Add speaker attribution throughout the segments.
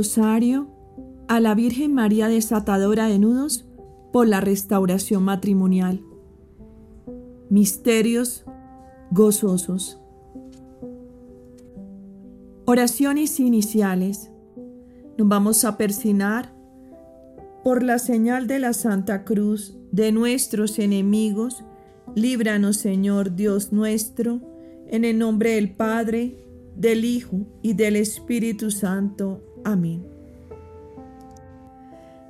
Speaker 1: Rosario a la Virgen María desatadora de nudos por la restauración matrimonial. Misterios gozosos. Oraciones iniciales. Nos vamos a persinar por la señal de la Santa Cruz de nuestros enemigos. Líbranos, Señor Dios nuestro, en el nombre del Padre, del Hijo y del Espíritu Santo. Amén.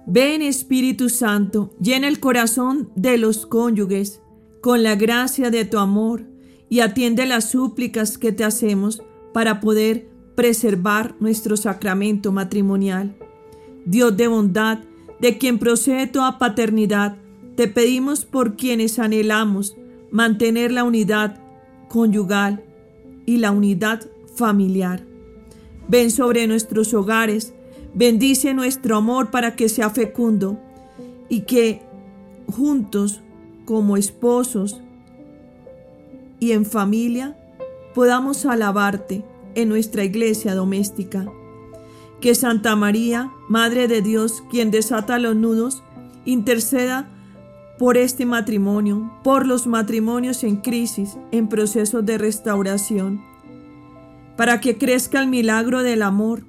Speaker 1: Ven Espíritu Santo, llena el corazón de los cónyuges con la gracia de tu amor y atiende las súplicas que te hacemos para poder preservar nuestro sacramento matrimonial. Dios de bondad, de quien procede toda paternidad, te pedimos por quienes anhelamos mantener la unidad conyugal y la unidad familiar. Ven sobre nuestros hogares, bendice nuestro amor para que sea fecundo y que juntos, como esposos y en familia, podamos alabarte en nuestra iglesia doméstica. Que Santa María, Madre de Dios, quien desata los nudos, interceda por este matrimonio, por los matrimonios en crisis, en proceso de restauración, para que crezca el milagro del amor,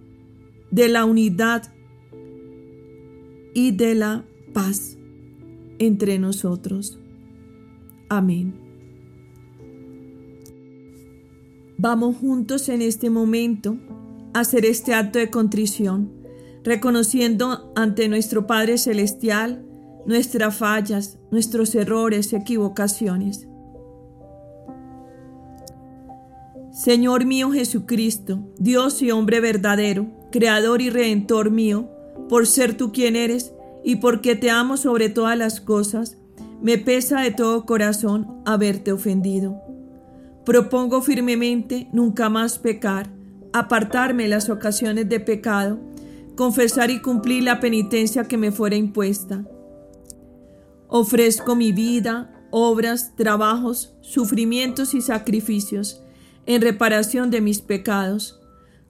Speaker 1: de la unidad y de la paz entre nosotros. Amén. Vamos juntos en este momento a hacer este acto de contrición, reconociendo ante nuestro Padre Celestial nuestras fallas, nuestros errores, equivocaciones. Señor mío Jesucristo, Dios y hombre verdadero, Creador y Redentor mío, por ser tú quien eres y porque te amo sobre todas las cosas, me pesa de todo corazón haberte ofendido. Propongo firmemente nunca más pecar, apartarme las ocasiones de pecado, confesar y cumplir la penitencia que me fuera impuesta. Ofrezco mi vida, obras, trabajos, sufrimientos y sacrificios en reparación de mis pecados.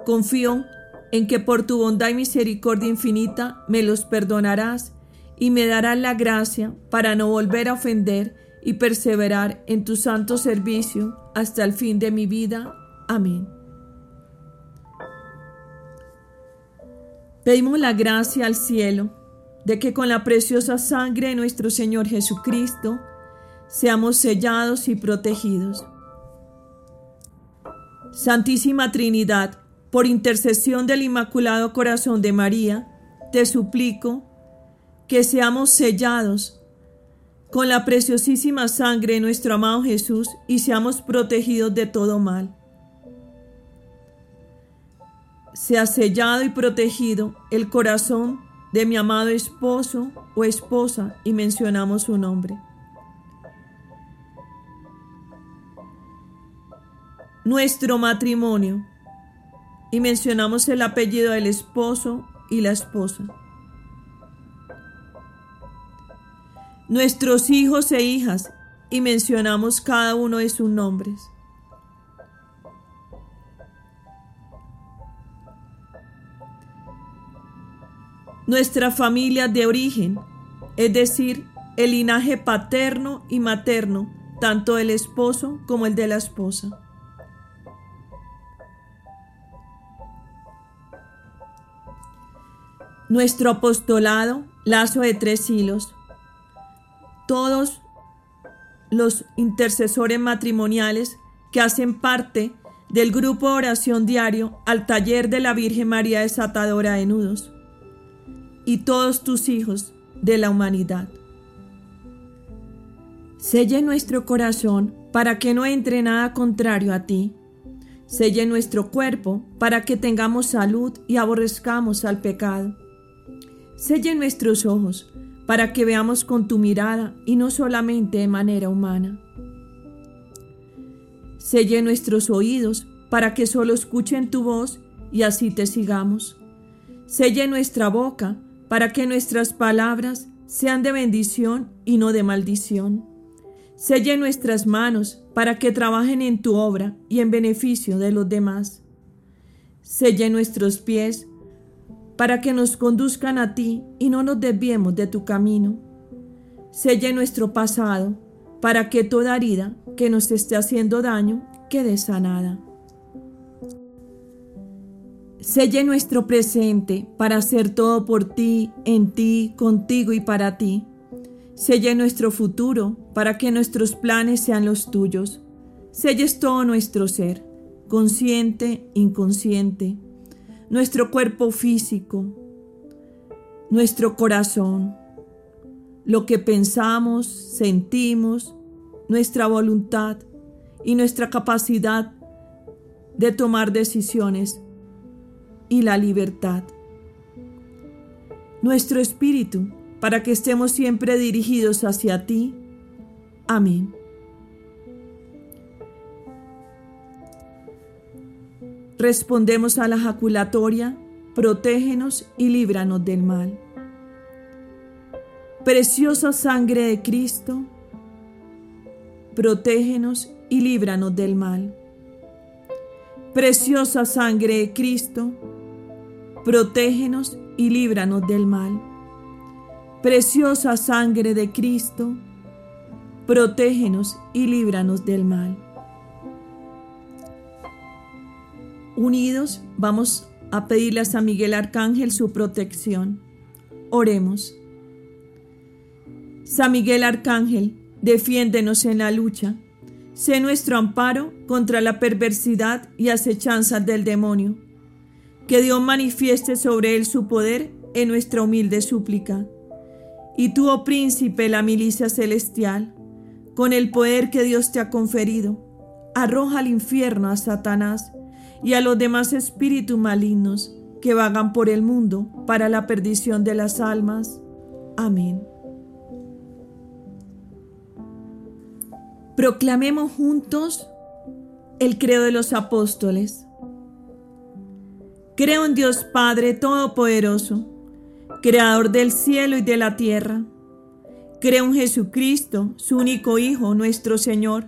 Speaker 1: Confío en que por tu bondad y misericordia infinita me los perdonarás y me darás la gracia para no volver a ofender y perseverar en tu santo servicio hasta el fin de mi vida. Amén. Pedimos la gracia al cielo de que con la preciosa sangre de nuestro Señor Jesucristo seamos sellados y protegidos. Santísima Trinidad, por intercesión del Inmaculado Corazón de María, te suplico que seamos sellados con la preciosísima sangre de nuestro amado Jesús y seamos protegidos de todo mal. Sea sellado y protegido el corazón de mi amado esposo o esposa y mencionamos su nombre. Nuestro matrimonio y mencionamos el apellido del esposo y la esposa. nuestros hijos e hijas, y mencionamos cada uno de sus nombres. Nuestra familia de origen, es decir, el linaje paterno y materno, tanto el esposo como el de la esposa. Nuestro apostolado, lazo de tres hilos, todos los intercesores matrimoniales que hacen parte del grupo de oración diario al taller de la Virgen María desatadora de nudos y todos tus hijos de la humanidad. Selle nuestro corazón para que no entre nada contrario a ti. Selle nuestro cuerpo para que tengamos salud y aborrezcamos al pecado. Selle nuestros ojos para que veamos con tu mirada y no solamente de manera humana. Selle nuestros oídos para que solo escuchen tu voz y así te sigamos. Selle nuestra boca para que nuestras palabras sean de bendición y no de maldición. Selle nuestras manos para que trabajen en tu obra y en beneficio de los demás. Selle nuestros pies para que nos conduzcan a ti y no nos desviemos de tu camino. Selle nuestro pasado para que toda herida que nos esté haciendo daño quede sanada. Selle nuestro presente para hacer todo por ti, en ti, contigo y para ti. Selle nuestro futuro para que nuestros planes sean los tuyos. Selles todo nuestro ser, consciente, inconsciente, nuestro cuerpo físico, nuestro corazón, lo que pensamos, sentimos, nuestra voluntad y nuestra capacidad de tomar decisiones y la libertad. Nuestro espíritu, para que estemos siempre dirigidos hacia ti. Amén. Respondemos a la jaculatoria, protégenos y líbranos del mal. Preciosa sangre de Cristo, protégenos y líbranos del mal. Preciosa sangre de Cristo, protégenos y líbranos del mal. Preciosa sangre de Cristo, protégenos y líbranos del mal. Unidos vamos a pedirle a San Miguel Arcángel su protección. Oremos. San Miguel Arcángel, defiéndenos en la lucha. Sé nuestro amparo contra la perversidad y acechanzas del demonio que Dios manifieste sobre él su poder en nuestra humilde súplica. Y tú, oh príncipe, la milicia celestial, con el poder que Dios te ha conferido, arroja al infierno a Satanás y a los demás espíritus malignos que vagan por el mundo para la perdición de las almas. Amén. Proclamemos juntos el credo de los apóstoles. Creo en Dios Padre Todopoderoso, Creador del cielo y de la tierra. Creo en Jesucristo, su único Hijo, nuestro Señor,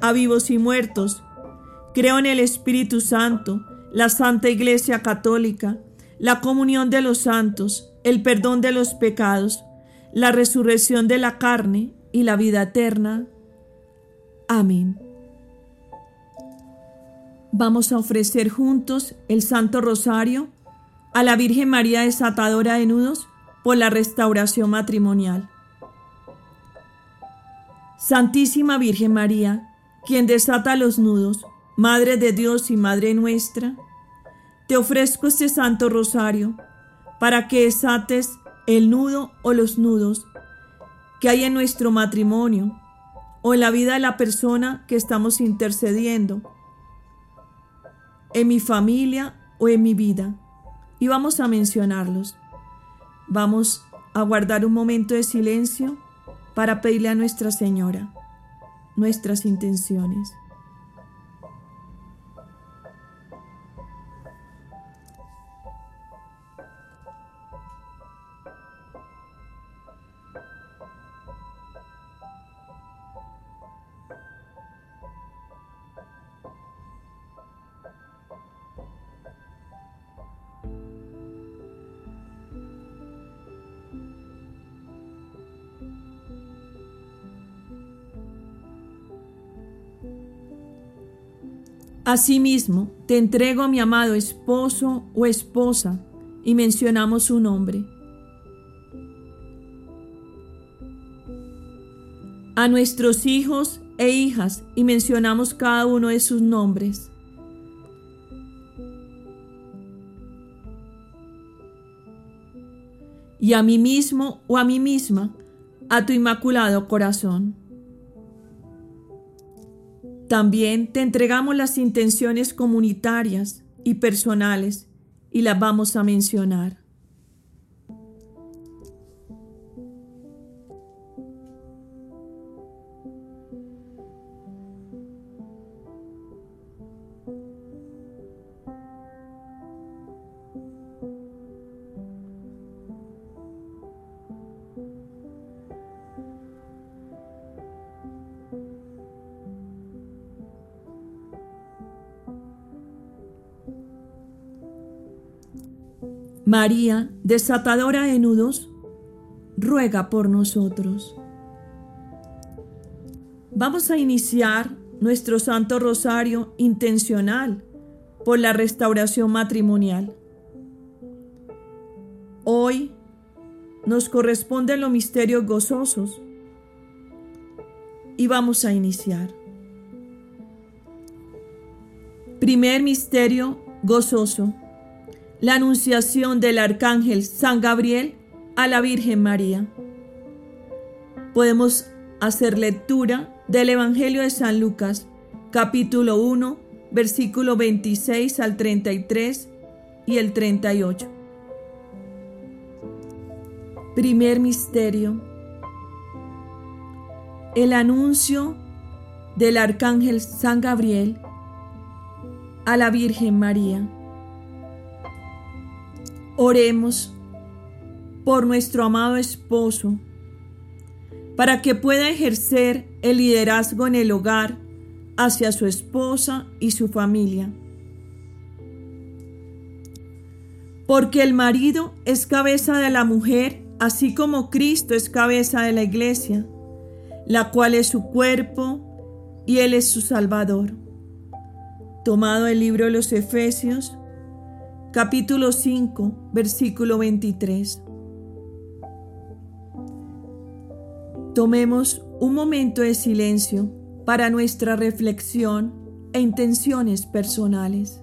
Speaker 1: a vivos y muertos. Creo en el Espíritu Santo, la Santa Iglesia Católica, la comunión de los santos, el perdón de los pecados, la resurrección de la carne y la vida eterna. Amén. Vamos a ofrecer juntos el Santo Rosario a la Virgen María desatadora de nudos por la restauración matrimonial. Santísima Virgen María, quien desata los nudos, Madre de Dios y Madre nuestra, te ofrezco este Santo Rosario para que desates el nudo o los nudos que hay en nuestro matrimonio o en la vida de la persona que estamos intercediendo, en mi familia o en mi vida y vamos a mencionarlos. Vamos a guardar un momento de silencio para pedirle a Nuestra Señora nuestras intenciones. Asimismo, te entrego a mi amado esposo o esposa y mencionamos su nombre. A nuestros hijos e hijas y mencionamos cada uno de sus nombres. Y a mí mismo o a mí misma, a tu inmaculado corazón. También te entregamos las intenciones comunitarias y personales y las vamos a mencionar. María, desatadora de nudos, ruega por nosotros. Vamos a iniciar nuestro Santo Rosario intencional por la restauración matrimonial. Hoy nos corresponden los misterios gozosos y vamos a iniciar. Primer misterio gozoso la anunciación del arcángel San Gabriel a la Virgen María. Podemos hacer lectura del Evangelio de San Lucas, capítulo 1, versículo 26 al 33 y el 38. Primer misterio. El anuncio del arcángel San Gabriel a la Virgen María. Oremos por nuestro amado esposo, para que pueda ejercer el liderazgo en el hogar hacia su esposa y su familia. Porque el marido es cabeza de la mujer, así como Cristo es cabeza de la iglesia, la cual es su cuerpo y Él es su Salvador. Tomado el libro de los Efesios, capítulo 5, versículo 23. Tomemos un momento de silencio para nuestra reflexión e intenciones personales.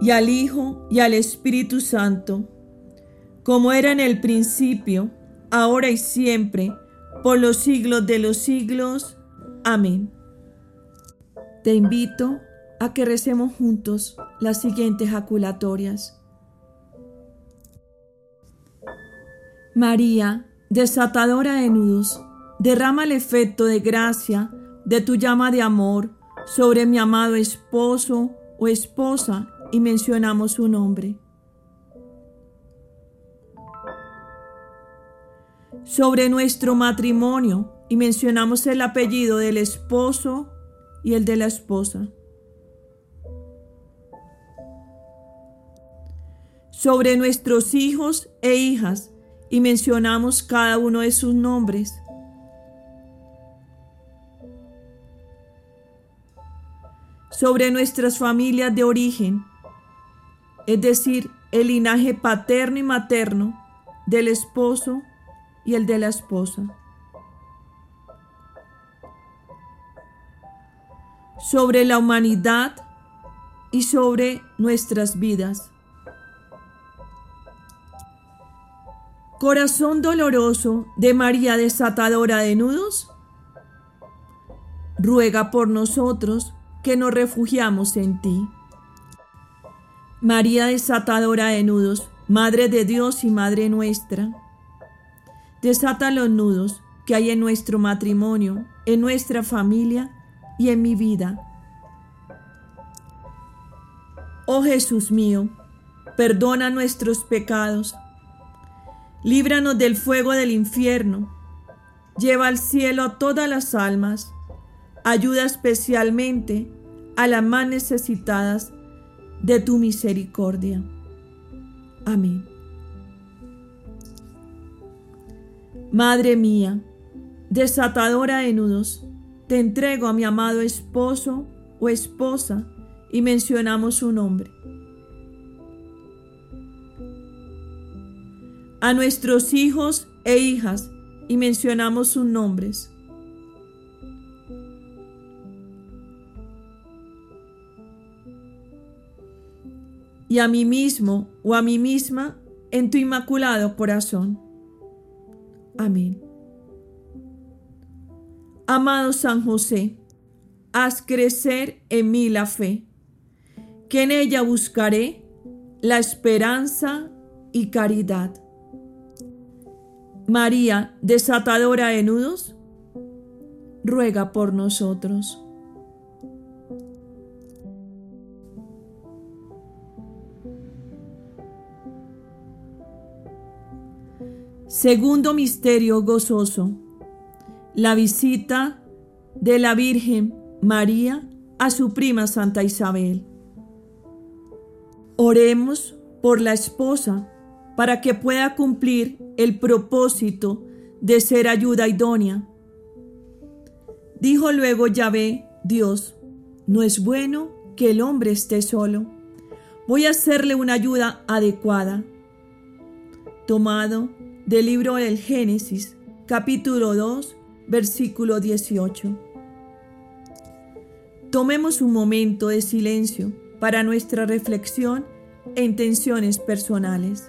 Speaker 1: y al Hijo, y al Espíritu Santo, como era en el principio, ahora y siempre, por los siglos de los siglos. Amén. Te invito a que recemos juntos las siguientes jaculatorias. María, desatadora de nudos, derrama el efecto de gracia de tu llama de amor sobre mi amado esposo o esposa y mencionamos su nombre. Sobre nuestro matrimonio y mencionamos el apellido del esposo y el de la esposa. Sobre nuestros hijos e hijas y mencionamos cada uno de sus nombres. Sobre nuestras familias de origen, es decir, el linaje paterno y materno del esposo y el de la esposa. Sobre la humanidad y sobre nuestras vidas. Corazón doloroso de María desatadora de nudos, ruega por nosotros que nos refugiamos en ti. María desatadora de nudos, Madre de Dios y Madre nuestra, desata los nudos que hay en nuestro matrimonio, en nuestra familia y en mi vida. Oh Jesús mío, perdona nuestros pecados. Líbranos del fuego del infierno, lleva al cielo a todas las almas, ayuda especialmente a las más necesitadas de tu misericordia. Amén. Madre mía, desatadora de nudos, te entrego a mi amado esposo o esposa y mencionamos su nombre. a nuestros hijos e hijas y mencionamos sus nombres. Y a mí mismo o a mí misma en tu inmaculado corazón. Amén. Amado San José, haz crecer en mí la fe, que en ella buscaré la esperanza y caridad. María, desatadora de nudos, ruega por nosotros. Segundo misterio gozoso, la visita de la Virgen María a su prima Santa Isabel. Oremos por la esposa para que pueda cumplir el propósito de ser ayuda idónea. Dijo luego Yahvé, Dios, no es bueno que el hombre esté solo. Voy a hacerle una ayuda adecuada. Tomado del libro del Génesis, capítulo 2, versículo 18. Tomemos un momento de silencio para nuestra reflexión e intenciones personales.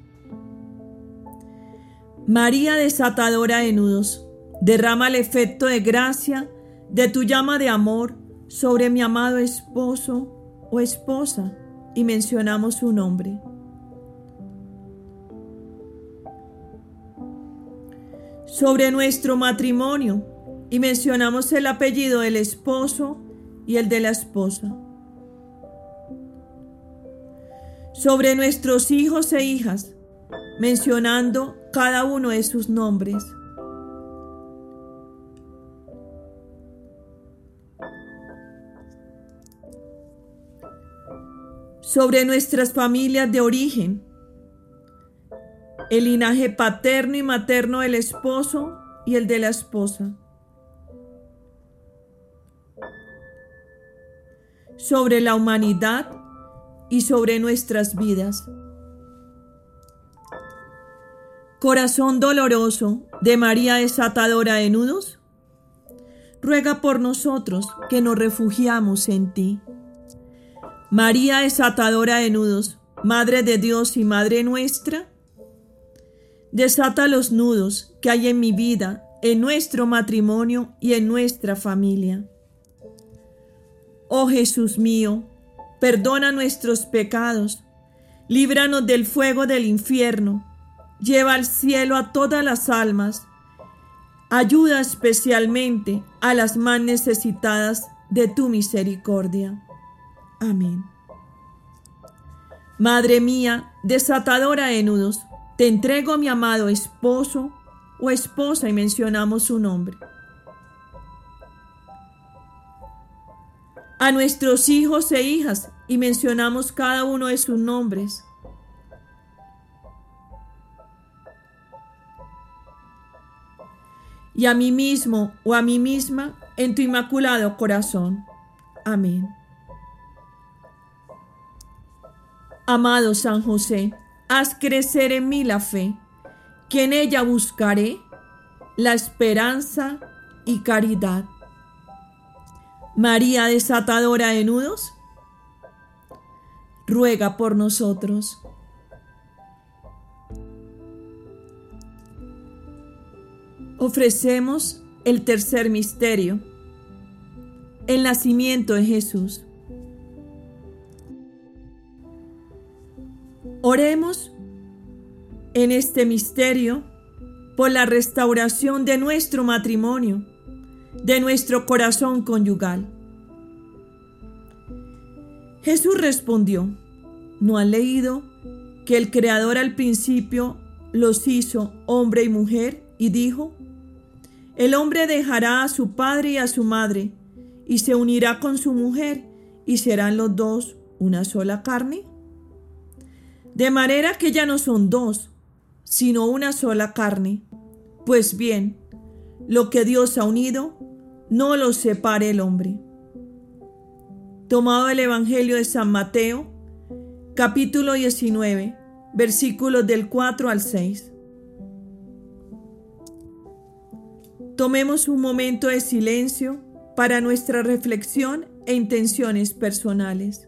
Speaker 1: María desatadora de nudos, derrama el efecto de gracia de tu llama de amor sobre mi amado esposo o esposa y mencionamos su nombre. Sobre nuestro matrimonio y mencionamos el apellido del esposo y el de la esposa. Sobre nuestros hijos e hijas, mencionando cada uno de sus nombres. Sobre nuestras familias de origen, el linaje paterno y materno del esposo y el de la esposa. Sobre la humanidad y sobre nuestras vidas. Corazón doloroso de María desatadora de nudos, ruega por nosotros que nos refugiamos en ti. María desatadora de nudos, Madre de Dios y Madre nuestra, desata los nudos que hay en mi vida, en nuestro matrimonio y en nuestra familia. Oh Jesús mío, perdona nuestros pecados, líbranos del fuego del infierno lleva al cielo a todas las almas, ayuda especialmente a las más necesitadas de tu misericordia. Amén. Madre mía, desatadora de nudos, te entrego mi amado esposo o esposa y mencionamos su nombre. A nuestros hijos e hijas y mencionamos cada uno de sus nombres y a mí mismo o a mí misma en tu inmaculado corazón. Amén. Amado San José, haz crecer en mí la fe, que en ella buscaré la esperanza y caridad. María desatadora de nudos, ruega por nosotros. Ofrecemos el tercer misterio, el nacimiento de Jesús. Oremos en este misterio por la restauración de nuestro matrimonio, de nuestro corazón conyugal. Jesús respondió, ¿no han leído que el Creador al principio los hizo hombre y mujer y dijo, el hombre dejará a su padre y a su madre, y se unirá con su mujer, y serán los dos una sola carne. De manera que ya no son dos, sino una sola carne. Pues bien, lo que Dios ha unido, no lo separe el hombre. Tomado el Evangelio de San Mateo, capítulo 19, versículos del 4 al 6. Tomemos un momento de silencio para nuestra reflexión e intenciones personales.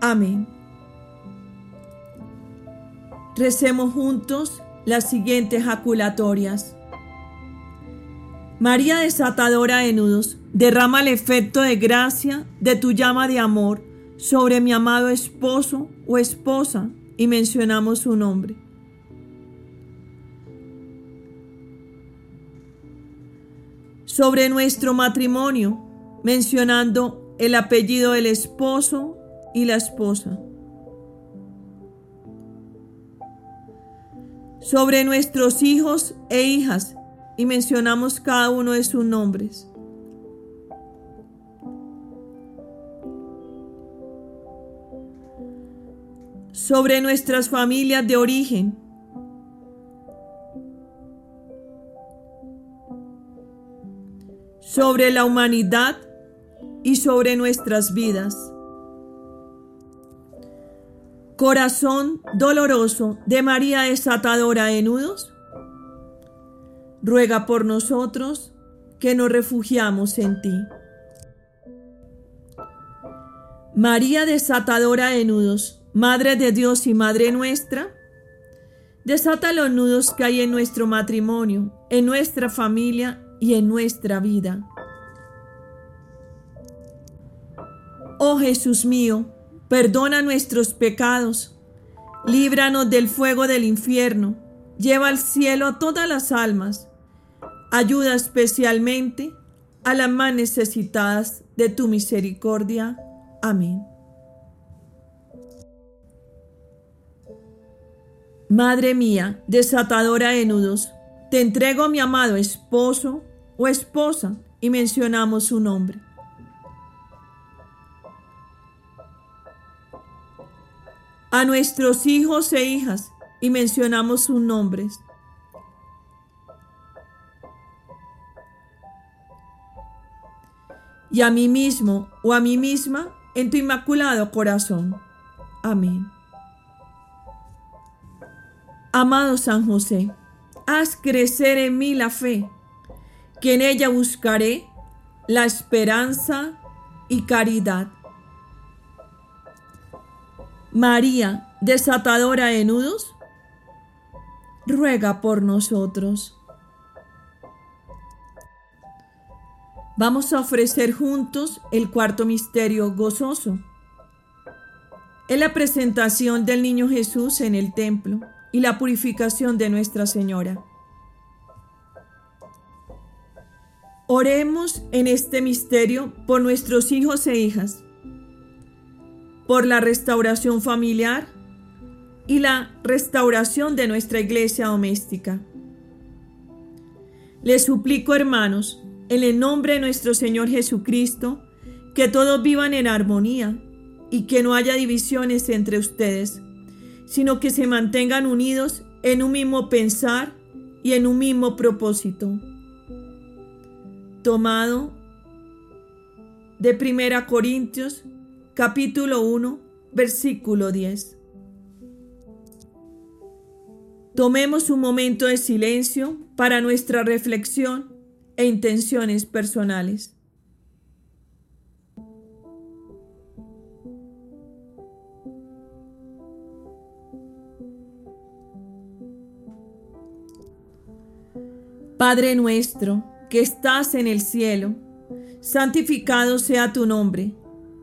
Speaker 1: Amén. Recemos juntos las siguientes jaculatorias. María desatadora de nudos, derrama el efecto de gracia de tu llama de amor sobre mi amado esposo o esposa y mencionamos su nombre. Sobre nuestro matrimonio, mencionando el apellido del esposo y la esposa. Sobre nuestros hijos e hijas, y mencionamos cada uno de sus nombres. Sobre nuestras familias de origen. Sobre la humanidad y sobre nuestras vidas. Corazón doloroso de María desatadora de nudos ruega por nosotros que nos refugiamos en ti. María desatadora de nudos, Madre de Dios y Madre nuestra, desata los nudos que hay en nuestro matrimonio, en nuestra familia y en nuestra vida. Oh Jesús mío, perdona nuestros pecados, líbranos del fuego del infierno, lleva al cielo a todas las almas Ayuda especialmente a las más necesitadas de tu misericordia. Amén. Madre mía, desatadora de nudos, te entrego a mi amado esposo o esposa y mencionamos su nombre. A nuestros hijos e hijas y mencionamos sus nombres. y a mí mismo o a mí misma en tu inmaculado corazón. Amén. Amado San José, haz crecer en mí la fe, que en ella buscaré la esperanza y caridad. María, desatadora de nudos, ruega por nosotros. Vamos a ofrecer juntos el cuarto misterio gozoso. Es la presentación del niño Jesús en el templo y la purificación de Nuestra Señora. Oremos en este misterio por nuestros hijos e hijas, por la restauración familiar y la restauración de nuestra iglesia doméstica. Les suplico, hermanos, en el nombre de nuestro Señor Jesucristo, que todos vivan en armonía y que no haya divisiones entre ustedes, sino que se mantengan unidos en un mismo pensar y en un mismo propósito. Tomado de Primera Corintios, capítulo 1, versículo 10. Tomemos un momento de silencio para nuestra reflexión e intenciones personales. Padre nuestro, que estás en el cielo, santificado sea tu nombre.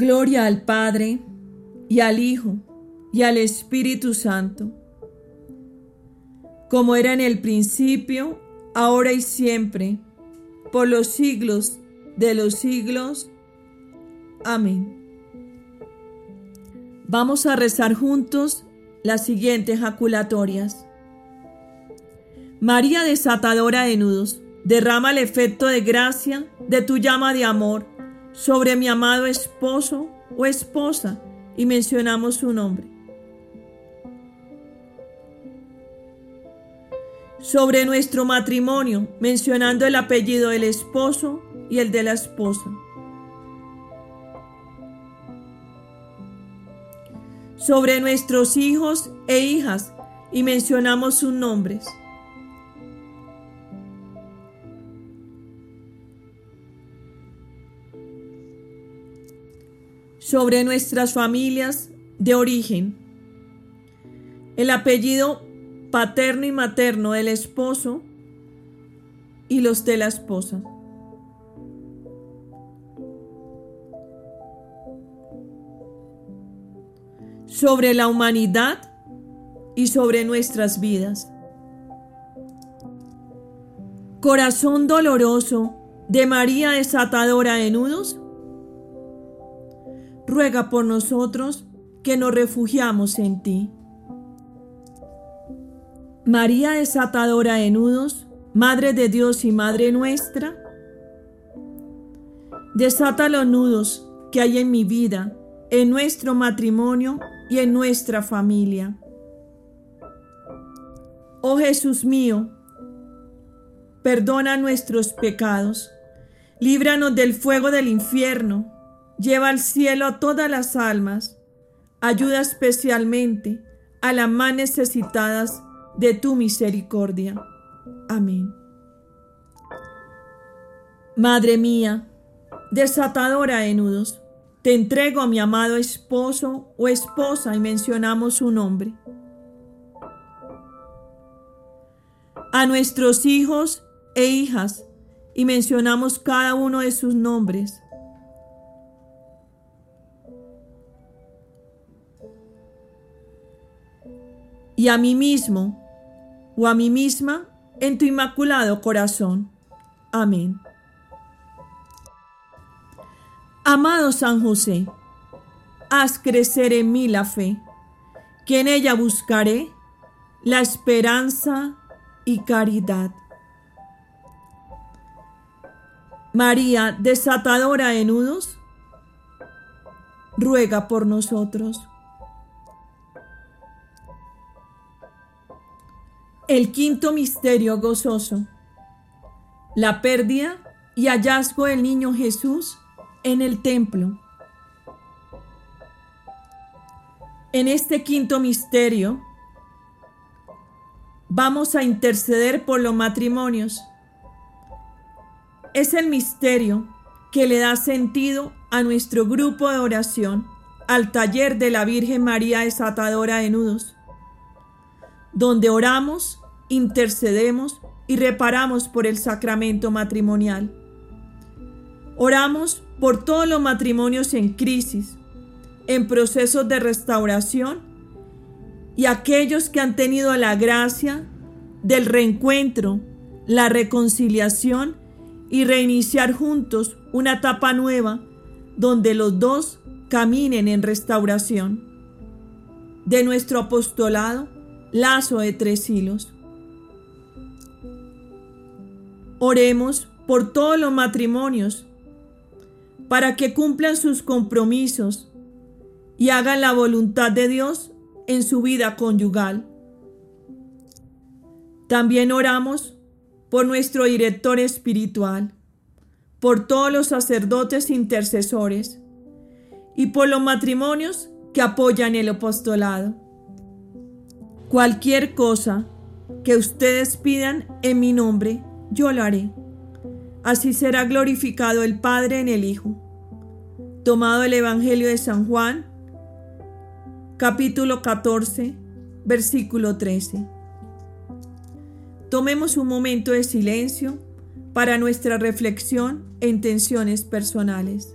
Speaker 1: Gloria al Padre, y al Hijo, y al Espíritu Santo, como era en el principio, ahora y siempre, por los siglos de los siglos. Amén. Vamos a rezar juntos las siguientes jaculatorias. María desatadora de nudos, derrama el efecto de gracia de tu llama de amor sobre mi amado esposo o esposa y mencionamos su nombre. sobre nuestro matrimonio, mencionando el apellido del esposo y el de la esposa. Sobre nuestros hijos e hijas y mencionamos sus nombres. Sobre nuestras familias de origen. El apellido paterno y materno del esposo y los de la esposa. Sobre la humanidad y sobre nuestras vidas. Corazón doloroso de María desatadora de nudos, ruega por nosotros que nos refugiamos en ti. María desatadora de nudos, Madre de Dios y Madre nuestra, desata los nudos que hay en mi vida, en nuestro matrimonio y en nuestra familia. Oh Jesús mío, perdona nuestros pecados, líbranos del fuego del infierno, lleva al cielo a todas las almas, ayuda especialmente a las más necesitadas de tu misericordia. Amén. Madre mía, desatadora de nudos, te entrego a mi amado esposo o esposa y mencionamos su nombre. A nuestros hijos e hijas y mencionamos cada uno de sus nombres. Y a mí mismo o a mí misma en tu inmaculado corazón. Amén. Amado San José, haz crecer en mí la fe, que en ella buscaré la esperanza y caridad. María, desatadora de nudos, ruega por nosotros. El quinto misterio gozoso. La pérdida y hallazgo del niño Jesús en el templo. En este quinto misterio vamos a interceder por los matrimonios. Es el misterio que le da sentido a nuestro grupo de oración, al taller de la Virgen María desatadora de nudos, donde oramos intercedemos y reparamos por el sacramento matrimonial. Oramos por todos los matrimonios en crisis, en procesos de restauración y aquellos que han tenido la gracia del reencuentro, la reconciliación y reiniciar juntos una etapa nueva donde los dos caminen en restauración. De nuestro apostolado, lazo de tres hilos. Oremos por todos los matrimonios para que cumplan sus compromisos y hagan la voluntad de Dios en su vida conyugal. También oramos por nuestro director espiritual, por todos los sacerdotes intercesores y por los matrimonios que apoyan el apostolado. Cualquier cosa que ustedes pidan en mi nombre, yo lo haré. Así será glorificado el Padre en el Hijo. Tomado el Evangelio de San Juan, capítulo 14, versículo 13. Tomemos un momento de silencio para nuestra reflexión e intenciones personales.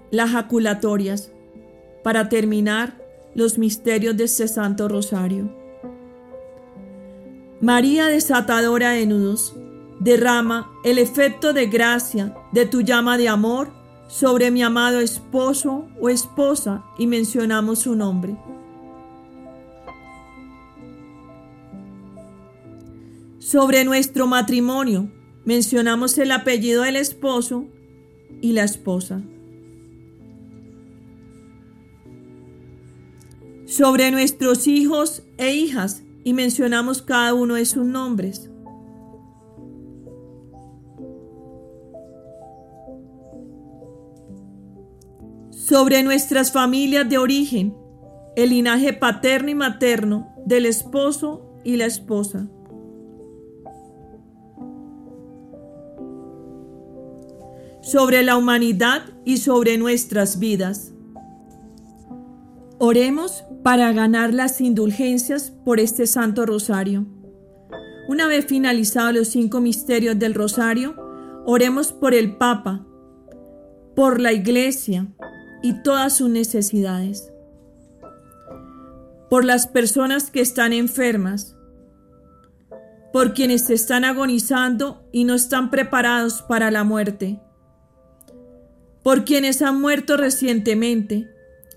Speaker 1: las jaculatorias para terminar los misterios de este Santo Rosario. María desatadora de nudos, derrama el efecto de gracia de tu llama de amor sobre mi amado esposo o esposa y mencionamos su nombre. Sobre nuestro matrimonio mencionamos el apellido del esposo y la esposa. Sobre nuestros hijos e hijas y mencionamos cada uno de sus nombres. Sobre nuestras familias de origen, el linaje paterno y materno del esposo y la esposa. sobre la humanidad y sobre nuestras vidas. Oremos para ganar las indulgencias por este Santo Rosario. Una vez finalizados los cinco misterios del Rosario, oremos por el Papa, por la Iglesia y todas sus necesidades, por las personas que están enfermas, por quienes están agonizando y no están preparados para la muerte por quienes han muerto recientemente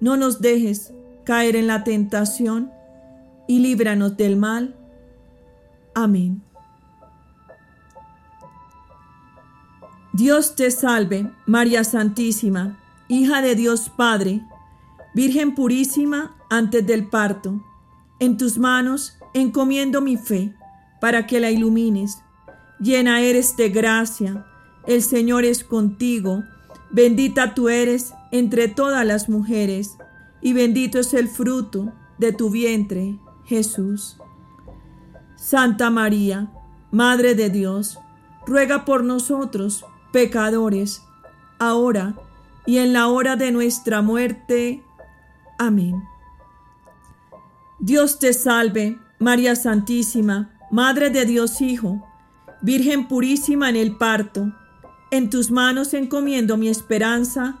Speaker 1: No nos dejes caer en la tentación y líbranos del mal. Amén. Dios te salve, María Santísima, hija de Dios Padre, Virgen purísima antes del parto. En tus manos encomiendo mi fe para que la ilumines. Llena eres de gracia, el Señor es contigo Bendita tú eres entre todas las mujeres, y bendito es el fruto de tu vientre, Jesús. Santa María, Madre de Dios, ruega por nosotros, pecadores, ahora y en la hora de nuestra muerte. Amén. Dios te salve, María Santísima, Madre de Dios Hijo, Virgen purísima en el parto en tus manos encomiendo mi esperanza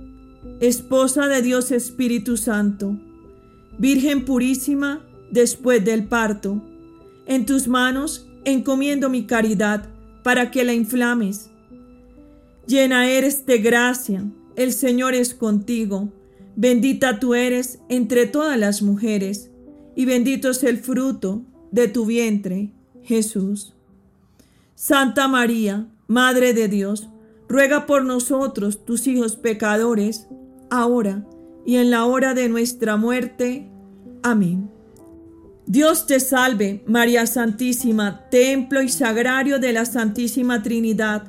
Speaker 1: Esposa de Dios Espíritu Santo, Virgen purísima después del parto. En tus manos encomiendo mi caridad para que la inflames. Llena eres de gracia, el Señor es contigo. Bendita tú eres entre todas las mujeres, y bendito es el fruto de tu vientre, Jesús. Santa María, Madre de Dios, ruega por nosotros, tus hijos pecadores, ahora y en la hora de nuestra muerte. Amén. Dios te salve, María Santísima, templo y sagrario de la Santísima Trinidad,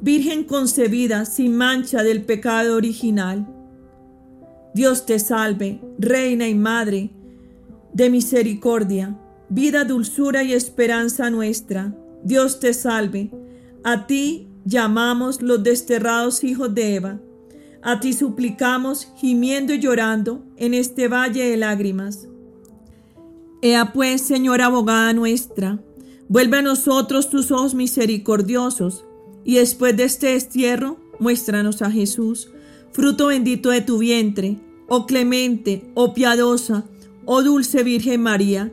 Speaker 1: Virgen concebida sin mancha del pecado original. Dios te salve, Reina y Madre de misericordia, vida, dulzura y esperanza nuestra. Dios te salve. A ti llamamos los desterrados hijos de Eva. A ti suplicamos, gimiendo y llorando en este valle de lágrimas. Ea pues, Señora abogada nuestra, vuelve a nosotros tus ojos misericordiosos, y después de este destierro, muéstranos a Jesús, fruto bendito de tu vientre, oh clemente, oh piadosa, oh dulce Virgen María.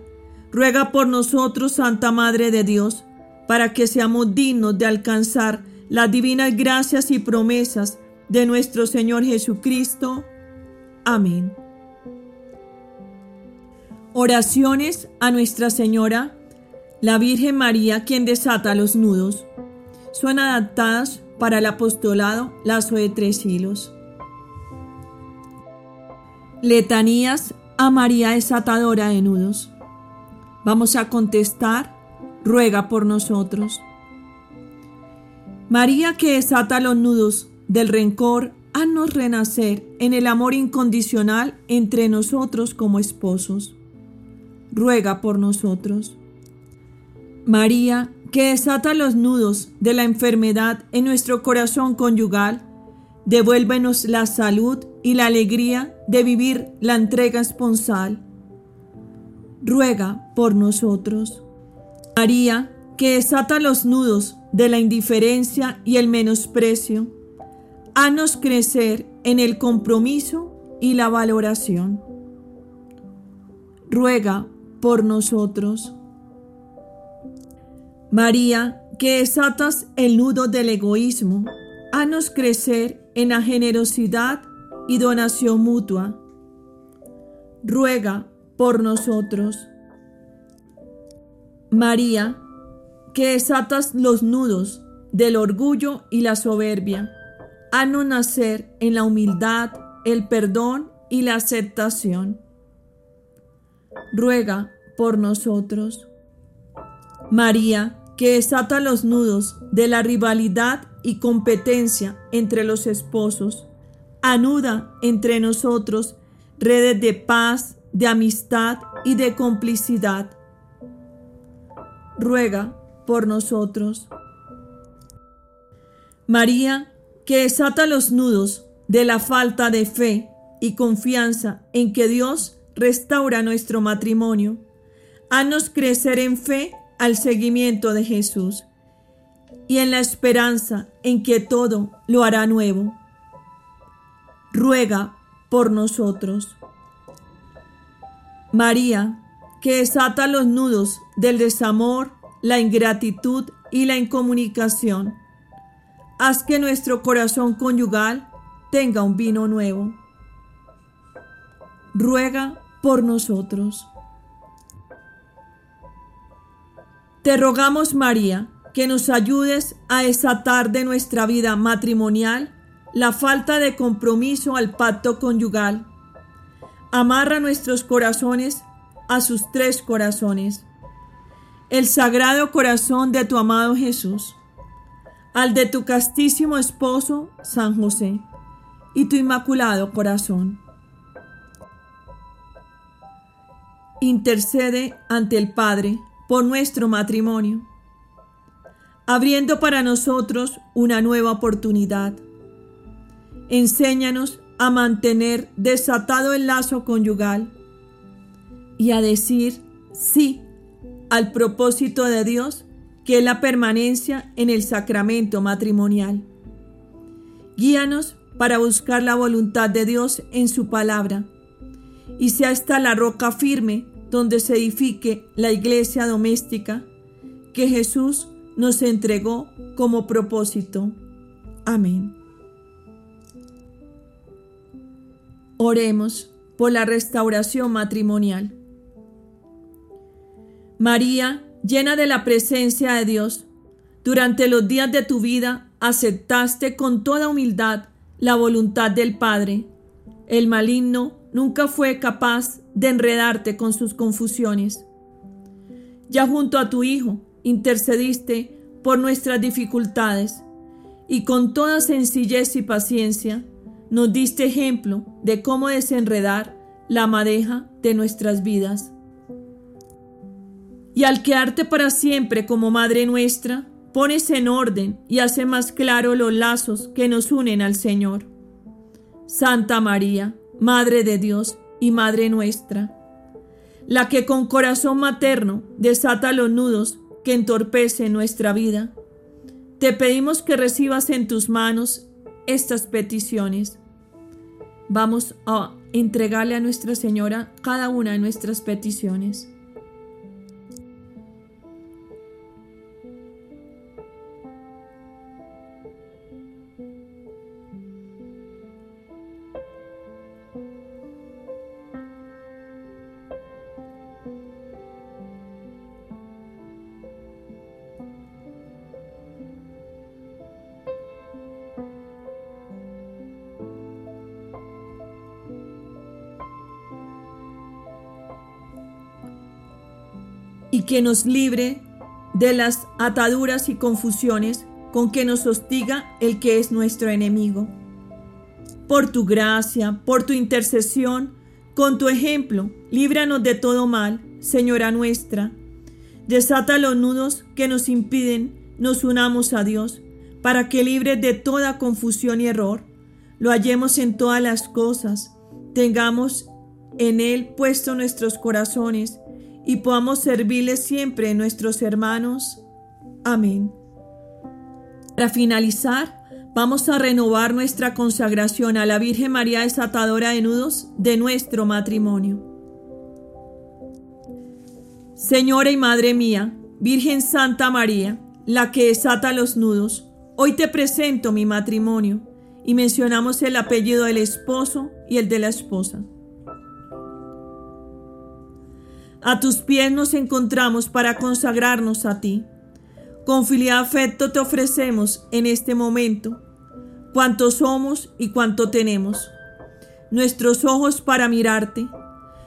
Speaker 1: Ruega por nosotros, Santa Madre de Dios, para que seamos dignos de alcanzar las divinas gracias y promesas de nuestro Señor Jesucristo. Amén. Oraciones a Nuestra Señora, la Virgen María, quien desata los nudos. Son adaptadas para el apostolado lazo de tres hilos. Letanías a María desatadora de nudos. Vamos a contestar, ruega por nosotros. María que desata los nudos del rencor, haznos renacer en el amor incondicional entre nosotros como esposos. Ruega por nosotros. María, que desata los nudos de la enfermedad en nuestro corazón conyugal, devuélvenos la salud y la alegría de vivir la entrega esponsal. Ruega por nosotros. María, que desata los nudos de la indiferencia y el menosprecio, Haznos crecer en el compromiso y la valoración. Ruega por nosotros. María, que desatas el nudo del egoísmo, haznos crecer en la generosidad y donación mutua. Ruega por nosotros. María, que desatas los nudos del orgullo y la soberbia, a no nacer en la humildad, el perdón y la aceptación. Ruega por nosotros. María, que desata los nudos de la rivalidad y competencia entre los esposos, anuda entre nosotros redes de paz, de amistad y de complicidad. Ruega por nosotros. María, que desata los nudos de la falta de fe y confianza en que Dios restaura nuestro matrimonio. Haznos crecer en fe al seguimiento de Jesús y en la esperanza en que todo lo hará nuevo. Ruega por nosotros. María, que desata los nudos del desamor, la ingratitud y la incomunicación haz que nuestro corazón conyugal tenga un vino nuevo. Ruega por nosotros. Te rogamos, María, que nos ayudes a desatar de nuestra vida matrimonial la falta de compromiso al pacto conyugal. Amarra nuestros corazones a sus tres corazones. El sagrado corazón de tu amado Jesús al de tu castísimo esposo, San José, y tu inmaculado corazón. Intercede ante el Padre por nuestro matrimonio, abriendo para nosotros una nueva oportunidad. Enséñanos a mantener desatado el lazo conyugal y a decir sí al propósito de Dios que es la permanencia en el sacramento matrimonial. Guíanos para buscar la voluntad de Dios en su palabra y sea esta la roca firme donde se edifique la iglesia doméstica que Jesús nos entregó como propósito. Amén. Oremos por la restauración matrimonial. María, llena de la presencia de Dios, durante los días de tu vida aceptaste con toda humildad la voluntad del Padre, El maligno nunca fue capaz de enredarte con sus confusiones. Ya junto a tu Hijo intercediste por nuestras dificultades y con toda sencillez y paciencia nos diste ejemplo de cómo desenredar la madeja de nuestras vidas. Y al quedarte para siempre como Madre nuestra, pones en orden y hace más claro los lazos que nos unen al Señor. Santa María, Madre de Dios y Madre nuestra, la que con corazón materno desata los nudos que entorpecen nuestra vida, te pedimos que recibas en tus manos estas peticiones. Vamos a entregarle a Nuestra Señora cada una de nuestras peticiones. Que nos libre de las ataduras y confusiones con que nos hostiga el que es nuestro enemigo. Por tu gracia, por tu intercesión, con tu ejemplo, líbranos de todo mal, Señora nuestra. Desata los nudos que nos impiden nos unamos a Dios, para que libre de toda confusión y error, lo hallemos en todas las cosas, tengamos en Él puesto nuestros corazones y podamos servirles siempre nuestros hermanos. Amén. Para finalizar, vamos a renovar nuestra consagración a la Virgen María desatadora de nudos de nuestro matrimonio. Señora y Madre mía, Virgen Santa María, la que desata los nudos, hoy te presento mi matrimonio y mencionamos el apellido del esposo y el de la esposa. A tus pies nos encontramos para consagrarnos a ti. Con filial afecto te ofrecemos en este momento cuánto somos y cuánto tenemos. Nuestros ojos para mirarte,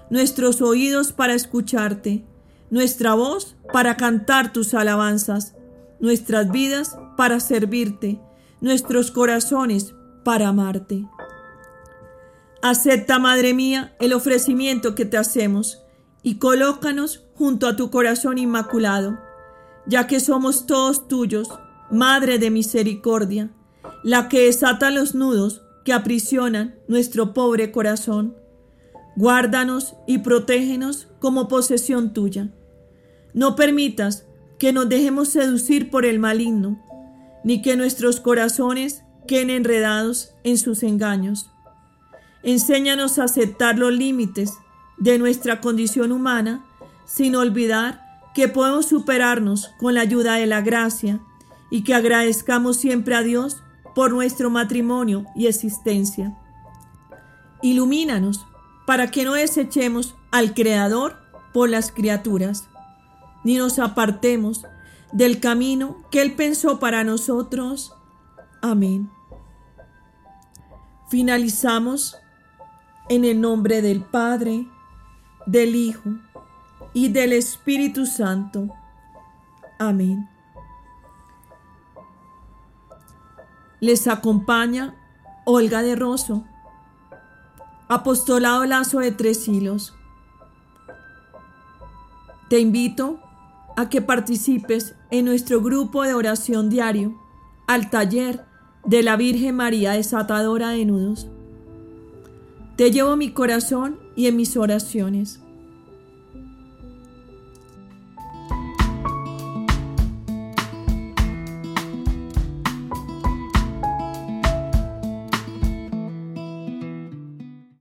Speaker 1: nuestros oídos para escucharte, nuestra voz para cantar tus alabanzas, nuestras vidas para servirte, nuestros corazones para amarte. Acepta, Madre mía, el ofrecimiento que te hacemos y colócanos junto a tu corazón inmaculado, ya que somos todos tuyos, Madre de misericordia, la que desata los nudos que aprisionan nuestro pobre corazón. Guárdanos y protégenos como posesión tuya. No permitas que nos dejemos seducir por el maligno, ni que nuestros corazones queden enredados en sus engaños. Enséñanos a aceptar los límites de nuestra condición humana, sin olvidar que podemos superarnos con la ayuda de la gracia y que agradezcamos siempre a Dios por nuestro matrimonio y existencia. Ilumínanos para que no desechemos al Creador por las criaturas, ni nos apartemos del camino que Él pensó para nosotros. Amén. Finalizamos en el nombre del Padre, del Hijo y del Espíritu Santo. Amén. Les acompaña Olga de Rosso, Apostolado Lazo de Tres Hilos. Te invito a que participes en nuestro grupo de oración diario al taller de la Virgen María desatadora de nudos. Te llevo mi corazón y en mis oraciones.